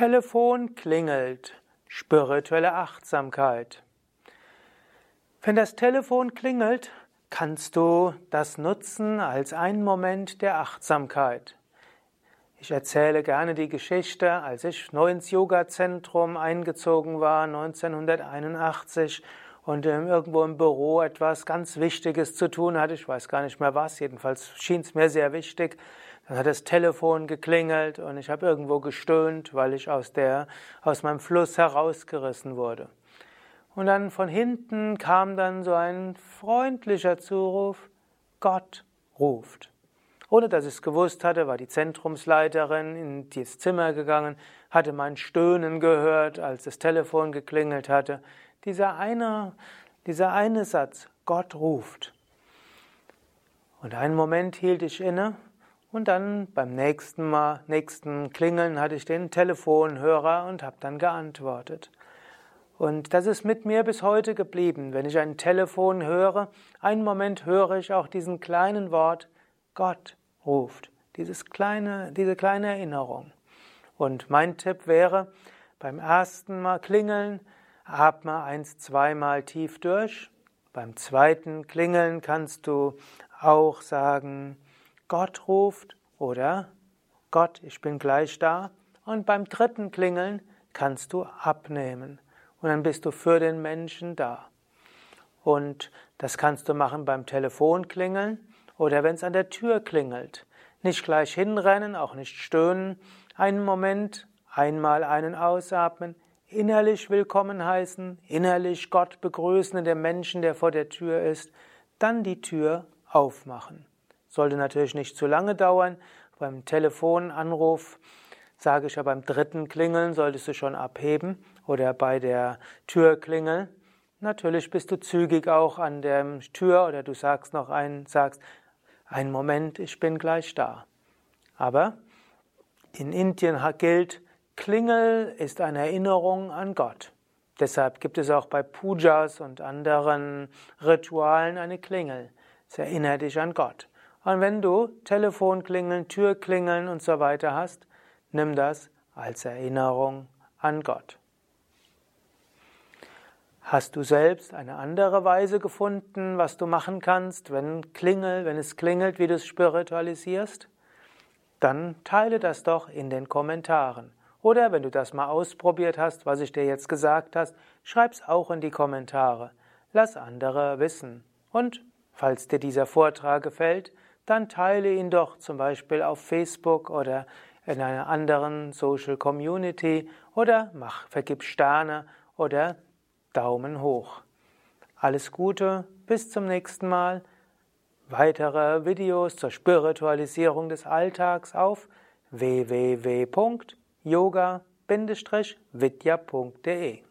Telefon klingelt. Spirituelle Achtsamkeit. Wenn das Telefon klingelt, kannst du das nutzen als einen Moment der Achtsamkeit. Ich erzähle gerne die Geschichte, als ich neu ins Yoga-Zentrum eingezogen war, 1981, und irgendwo im Büro etwas ganz Wichtiges zu tun hatte. Ich weiß gar nicht mehr was, jedenfalls schien es mir sehr wichtig. Dann hat das Telefon geklingelt und ich habe irgendwo gestöhnt, weil ich aus, der, aus meinem Fluss herausgerissen wurde. Und dann von hinten kam dann so ein freundlicher Zuruf, Gott ruft. Ohne dass ich es gewusst hatte, war die Zentrumsleiterin in dieses Zimmer gegangen, hatte mein Stöhnen gehört, als das Telefon geklingelt hatte. Dieser eine, dieser eine Satz, Gott ruft. Und einen Moment hielt ich inne und dann beim nächsten Mal, nächsten Klingeln hatte ich den Telefonhörer und habe dann geantwortet. Und das ist mit mir bis heute geblieben. Wenn ich ein Telefon höre, einen Moment höre ich auch diesen kleinen Wort, Gott ruft. Dieses kleine, diese kleine Erinnerung. Und mein Tipp wäre, beim ersten Mal klingeln, atme eins, zweimal tief durch. Beim zweiten Klingeln kannst du auch sagen, Gott ruft oder Gott, ich bin gleich da. Und beim dritten Klingeln kannst du abnehmen und dann bist du für den Menschen da. Und das kannst du machen beim Telefonklingeln oder wenn es an der Tür klingelt. Nicht gleich hinrennen, auch nicht stöhnen. Einen Moment, einmal einen ausatmen, innerlich willkommen heißen, innerlich Gott begrüßen in dem Menschen, der vor der Tür ist, dann die Tür aufmachen. Sollte natürlich nicht zu lange dauern. Beim Telefonanruf sage ich ja beim dritten Klingeln solltest du schon abheben oder bei der Türklingel. Natürlich bist du zügig auch an der Tür oder du sagst noch einen, sagst, einen Moment, ich bin gleich da. Aber in Indien gilt, Klingel ist eine Erinnerung an Gott. Deshalb gibt es auch bei Pujas und anderen Ritualen eine Klingel. Es erinnert dich an Gott. Und wenn du Telefonklingeln, Türklingeln und so weiter hast, nimm das als Erinnerung an Gott. Hast du selbst eine andere Weise gefunden, was du machen kannst, wenn klingel, wenn es klingelt, wie du es spiritualisierst? Dann teile das doch in den Kommentaren. Oder wenn du das mal ausprobiert hast, was ich dir jetzt gesagt hast, schreib's auch in die Kommentare. Lass andere wissen. Und falls dir dieser Vortrag gefällt, dann teile ihn doch zum Beispiel auf Facebook oder in einer anderen Social Community oder mach, vergib Sterne oder Daumen hoch. Alles Gute, bis zum nächsten Mal. Weitere Videos zur Spiritualisierung des Alltags auf www.yoga-vidya.de